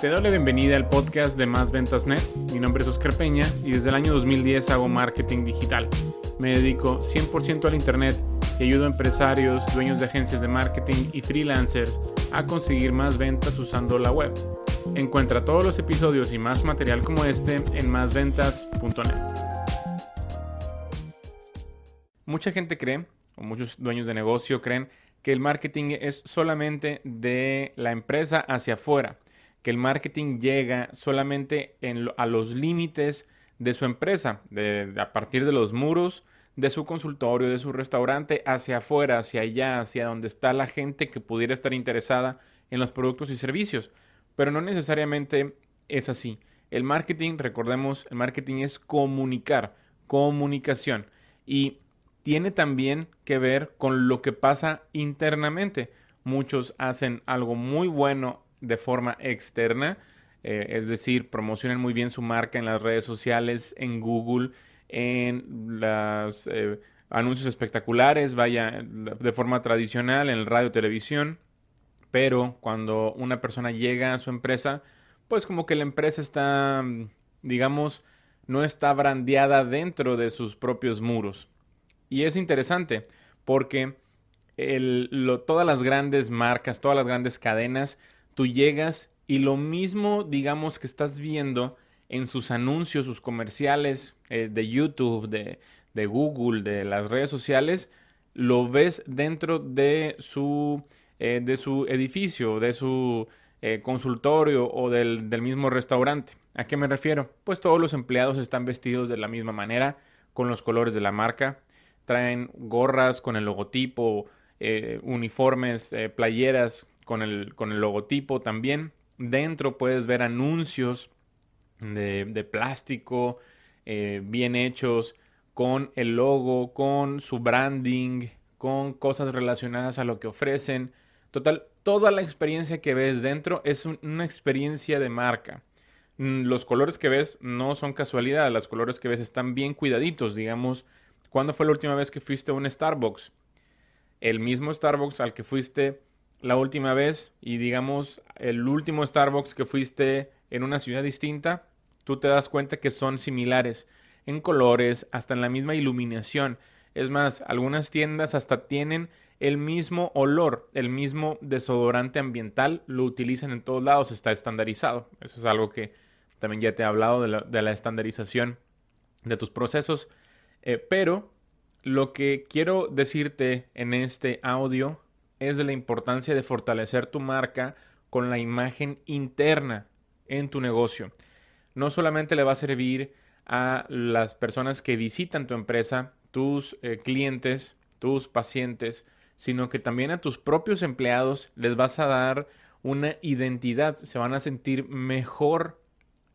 Te doy la bienvenida al podcast de Más Ventas Net. Mi nombre es Oscar Peña y desde el año 2010 hago marketing digital. Me dedico 100% al Internet y ayudo a empresarios, dueños de agencias de marketing y freelancers a conseguir más ventas usando la web. Encuentra todos los episodios y más material como este en másventas.net. Mucha gente cree, o muchos dueños de negocio creen, que el marketing es solamente de la empresa hacia afuera, que el marketing llega solamente a los límites de su empresa, a partir de los muros de su consultorio, de su restaurante, hacia afuera, hacia allá, hacia donde está la gente que pudiera estar interesada en los productos y servicios. Pero no necesariamente es así. El marketing, recordemos, el marketing es comunicar, comunicación. Y tiene también que ver con lo que pasa internamente. Muchos hacen algo muy bueno de forma externa, eh, es decir, promocionan muy bien su marca en las redes sociales, en Google, en los eh, anuncios espectaculares, vaya, de forma tradicional, en radio, televisión, pero cuando una persona llega a su empresa, pues como que la empresa está, digamos, no está brandeada dentro de sus propios muros. Y es interesante porque todas las grandes marcas, todas las grandes cadenas, tú llegas y lo mismo, digamos, que estás viendo en sus anuncios, sus comerciales eh, de YouTube, de, Google, de las redes sociales, lo ves dentro de su, eh, de su edificio, de su eh, consultorio o del, del mismo restaurante. ¿A qué me refiero? Pues todos los empleados están vestidos de la misma manera, con los colores de la marca, traen gorras con el logotipo, eh, uniformes, playeras con el, con el logotipo también. Dentro puedes ver anuncios de, plástico eh, bien hechos con el logo, con su branding, con cosas relacionadas a lo que ofrecen. Total, toda la experiencia que ves dentro es una experiencia de marca. Mm, los colores que ves no son casualidad, los colores que ves están bien cuidaditos, digamos, ¿Cuándo fue la última vez que fuiste a un Starbucks? El mismo Starbucks al que fuiste la última vez y digamos el último Starbucks que fuiste en una ciudad distinta, tú te das cuenta que son similares en colores, hasta en la misma iluminación. Es más, algunas tiendas hasta tienen el mismo olor, el mismo desodorante ambiental, lo utilizan en todos lados, está estandarizado. Eso es algo que también ya te he hablado de la, de la estandarización de tus procesos. Eh, pero lo que quiero decirte en este audio es de la importancia de fortalecer tu marca con la imagen interna en tu negocio. No solamente le va a servir a las personas que visitan tu empresa, tus eh, clientes, tus pacientes, sino que también a tus propios empleados les vas a dar una identidad, se van a sentir mejor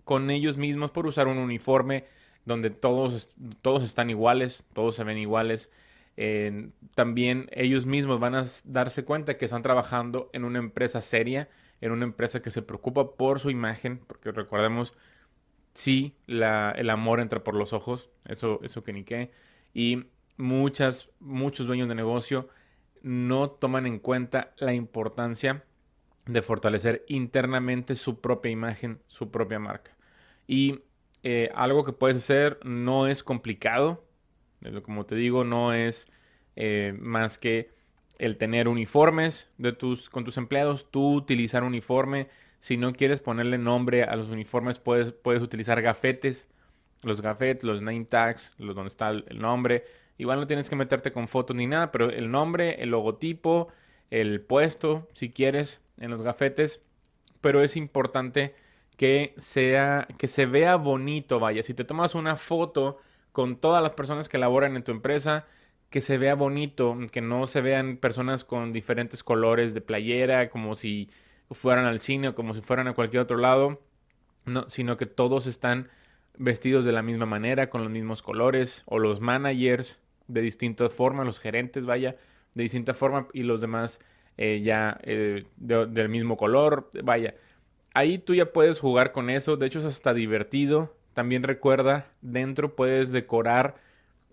con ellos mismos por usar un uniforme, donde todos, todos están iguales, todos se ven iguales. También ellos mismos van a darse cuenta que están trabajando en una empresa seria, en una empresa que se preocupa por su imagen, porque recordemos, sí, la, el amor entra por los ojos, eso, eso que ni qué, y muchas, muchos dueños de negocio no toman en cuenta la importancia de fortalecer internamente su propia imagen, su propia marca. Y eh, algo que puedes hacer no es complicado. Como te digo, no es eh, más que el tener uniformes de tus, con tus empleados, tú utilizar uniforme. Si no quieres ponerle nombre a los uniformes, puedes, puedes utilizar gafetes. Los gafetes, los name tags, los donde está el nombre. Igual no tienes que meterte con fotos ni nada, pero el nombre, el logotipo, el puesto, si quieres, en los gafetes. Pero es importante que sea, que se vea bonito, vaya. Si te tomas una foto con todas las personas que laboran en tu empresa, que se vea bonito, que no se vean personas con diferentes colores de playera, como si fueran al cine o como si fueran a cualquier otro lado, no, sino que todos están vestidos de la misma manera, con los mismos colores, o los managers de distintas formas, los gerentes, vaya, de distinta forma, y los demás eh, ya eh, del mismo color, vaya ahí tú ya puedes jugar con eso. De hecho, es hasta divertido. También recuerda, dentro puedes decorar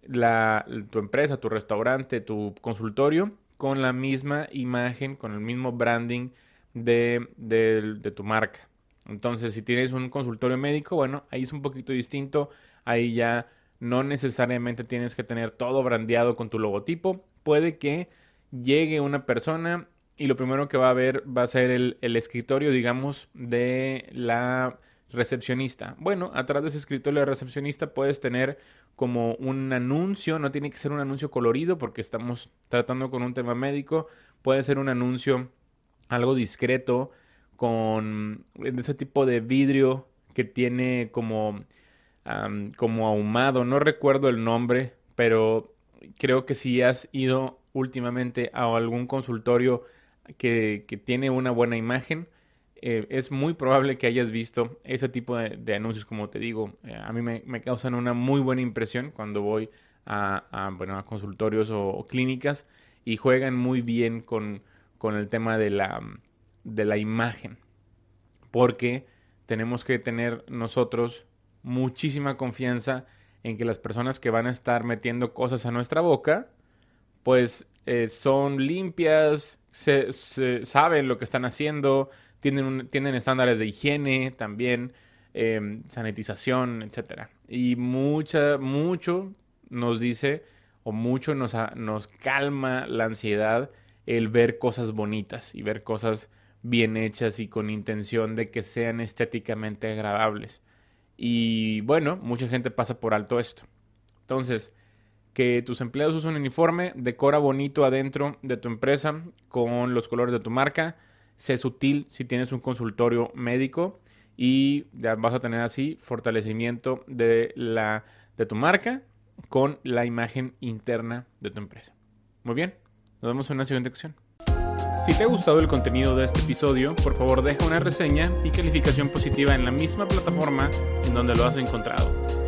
la, tu empresa, tu restaurante, tu consultorio con la misma imagen, con el mismo branding de, de, tu marca. Entonces, si tienes un consultorio médico, bueno, ahí es un poquito distinto. Ahí ya no necesariamente tienes que tener todo brandeado con tu logotipo. Puede que llegue una persona y lo primero que va a ver va a ser el, el escritorio, digamos, de la recepcionista. Bueno, atrás de ese escritorio de recepcionista puedes tener como un anuncio, no tiene que ser un anuncio colorido porque estamos tratando con un tema médico, puede ser un anuncio algo discreto con ese tipo de vidrio que tiene como como ahumado, no recuerdo el nombre, pero creo que si has ido últimamente a algún consultorio que, tiene una buena imagen, eh, es muy probable que hayas visto ese tipo de, anuncios, como te digo. Eh, a mí me, causan una muy buena impresión cuando voy a, bueno, a consultorios o, clínicas y juegan muy bien con, con el tema de la, de la imagen. Porque tenemos que tener nosotros muchísima confianza en que las personas que van a estar metiendo cosas a nuestra boca, pues eh, son limpias, se, saben lo que están haciendo, tienen, tienen estándares de higiene también, em, sanitización, etc. Y mucha, mucho nos dice o mucho nos, nos calma la ansiedad el ver cosas bonitas y ver cosas bien hechas y con intención de que sean estéticamente agradables. Y bueno, mucha gente pasa por alto esto. Entonces, que tus empleados usen un uniforme, decora bonito adentro de tu empresa con los colores de tu marca, sé sutil si tienes un consultorio médico y vas a tener así fortalecimiento de, la, de tu marca con la imagen interna de tu empresa. Muy bien, nos vemos en una siguiente ocasión. Si te ha gustado el contenido de este episodio, por favor deja una reseña y calificación positiva en la misma plataforma en donde lo has encontrado.